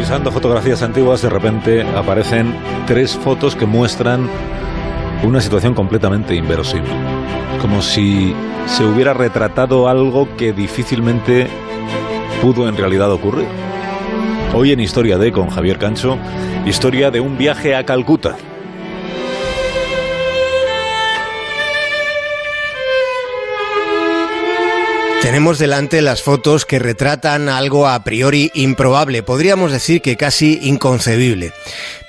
revisando fotografías antiguas, de repente aparecen tres fotos que muestran una situación completamente inverosímil. Como si se hubiera retratado algo que difícilmente pudo en realidad ocurrir. Hoy en Historia de con Javier Cancho, historia de un viaje a Calcuta. Tenemos delante las fotos que retratan algo a priori improbable, podríamos decir que casi inconcebible.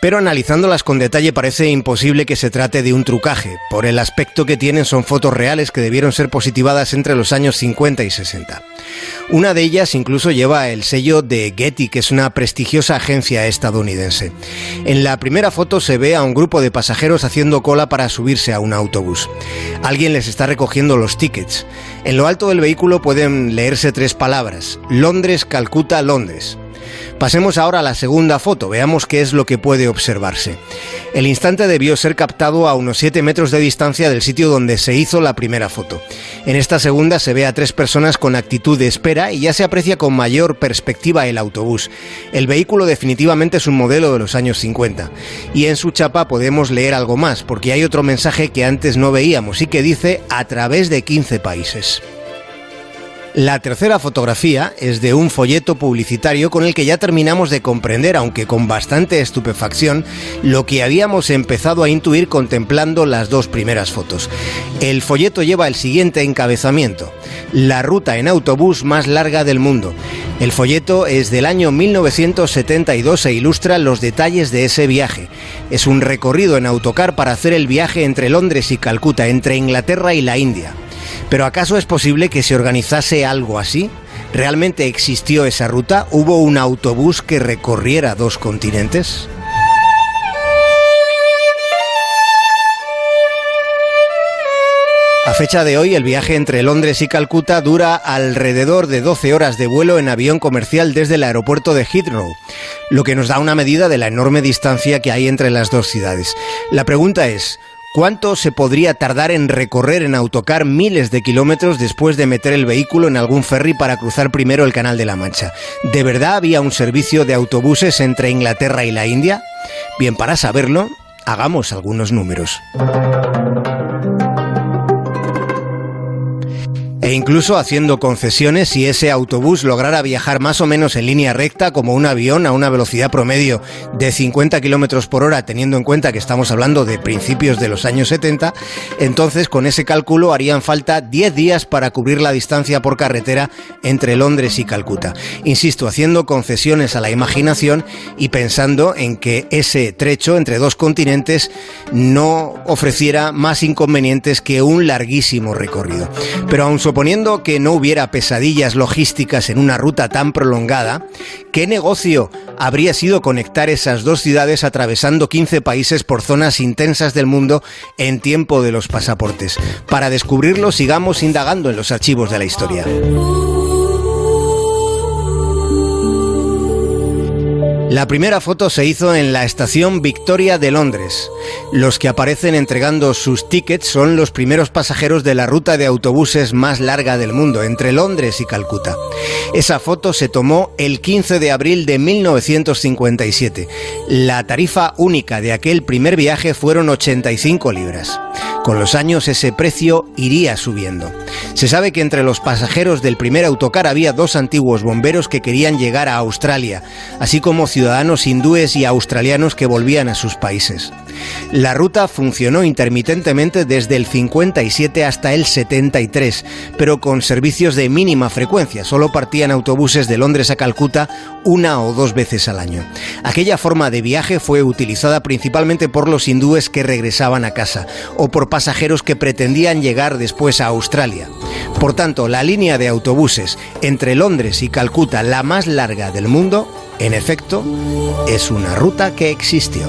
Pero analizándolas con detalle parece imposible que se trate de un trucaje. Por el aspecto que tienen son fotos reales que debieron ser positivadas entre los años 50 y 60. Una de ellas incluso lleva el sello de Getty, que es una prestigiosa agencia estadounidense. En la primera foto se ve a un grupo de pasajeros haciendo cola para subirse a un autobús. Alguien les está recogiendo los tickets. En lo alto del vehículo pueden leerse tres palabras. Londres, Calcuta, Londres. Pasemos ahora a la segunda foto, veamos qué es lo que puede observarse. El instante debió ser captado a unos 7 metros de distancia del sitio donde se hizo la primera foto. En esta segunda se ve a tres personas con actitud de espera y ya se aprecia con mayor perspectiva el autobús. El vehículo definitivamente es un modelo de los años 50. Y en su chapa podemos leer algo más, porque hay otro mensaje que antes no veíamos y que dice a través de 15 países. La tercera fotografía es de un folleto publicitario con el que ya terminamos de comprender, aunque con bastante estupefacción, lo que habíamos empezado a intuir contemplando las dos primeras fotos. El folleto lleva el siguiente encabezamiento, la ruta en autobús más larga del mundo. El folleto es del año 1972 e ilustra los detalles de ese viaje. Es un recorrido en autocar para hacer el viaje entre Londres y Calcuta, entre Inglaterra y la India. Pero ¿acaso es posible que se organizase algo así? ¿Realmente existió esa ruta? ¿Hubo un autobús que recorriera dos continentes? A fecha de hoy, el viaje entre Londres y Calcuta dura alrededor de 12 horas de vuelo en avión comercial desde el aeropuerto de Heathrow, lo que nos da una medida de la enorme distancia que hay entre las dos ciudades. La pregunta es, ¿Cuánto se podría tardar en recorrer en autocar miles de kilómetros después de meter el vehículo en algún ferry para cruzar primero el Canal de la Mancha? ¿De verdad había un servicio de autobuses entre Inglaterra y la India? Bien, para saberlo, hagamos algunos números. Incluso haciendo concesiones si ese autobús lograra viajar más o menos en línea recta como un avión a una velocidad promedio de 50 kilómetros por hora, teniendo en cuenta que estamos hablando de principios de los años 70, entonces con ese cálculo harían falta 10 días para cubrir la distancia por carretera entre Londres y Calcuta. Insisto, haciendo concesiones a la imaginación y pensando en que ese trecho entre dos continentes no ofreciera más inconvenientes que un larguísimo recorrido. Pero aún Suponiendo que no hubiera pesadillas logísticas en una ruta tan prolongada, ¿qué negocio habría sido conectar esas dos ciudades atravesando 15 países por zonas intensas del mundo en tiempo de los pasaportes? Para descubrirlo, sigamos indagando en los archivos de la historia. La primera foto se hizo en la estación Victoria de Londres. Los que aparecen entregando sus tickets son los primeros pasajeros de la ruta de autobuses más larga del mundo, entre Londres y Calcuta. Esa foto se tomó el 15 de abril de 1957. La tarifa única de aquel primer viaje fueron 85 libras. Con los años ese precio iría subiendo. Se sabe que entre los pasajeros del primer autocar había dos antiguos bomberos que querían llegar a Australia, así como ciudadanos hindúes y australianos que volvían a sus países. La ruta funcionó intermitentemente desde el 57 hasta el 73, pero con servicios de mínima frecuencia. Solo partían autobuses de Londres a Calcuta una o dos veces al año. Aquella forma de viaje fue utilizada principalmente por los hindúes que regresaban a casa o por pasajeros que pretendían llegar después a Australia. Por tanto, la línea de autobuses entre Londres y Calcuta, la más larga del mundo, en efecto, es una ruta que existió.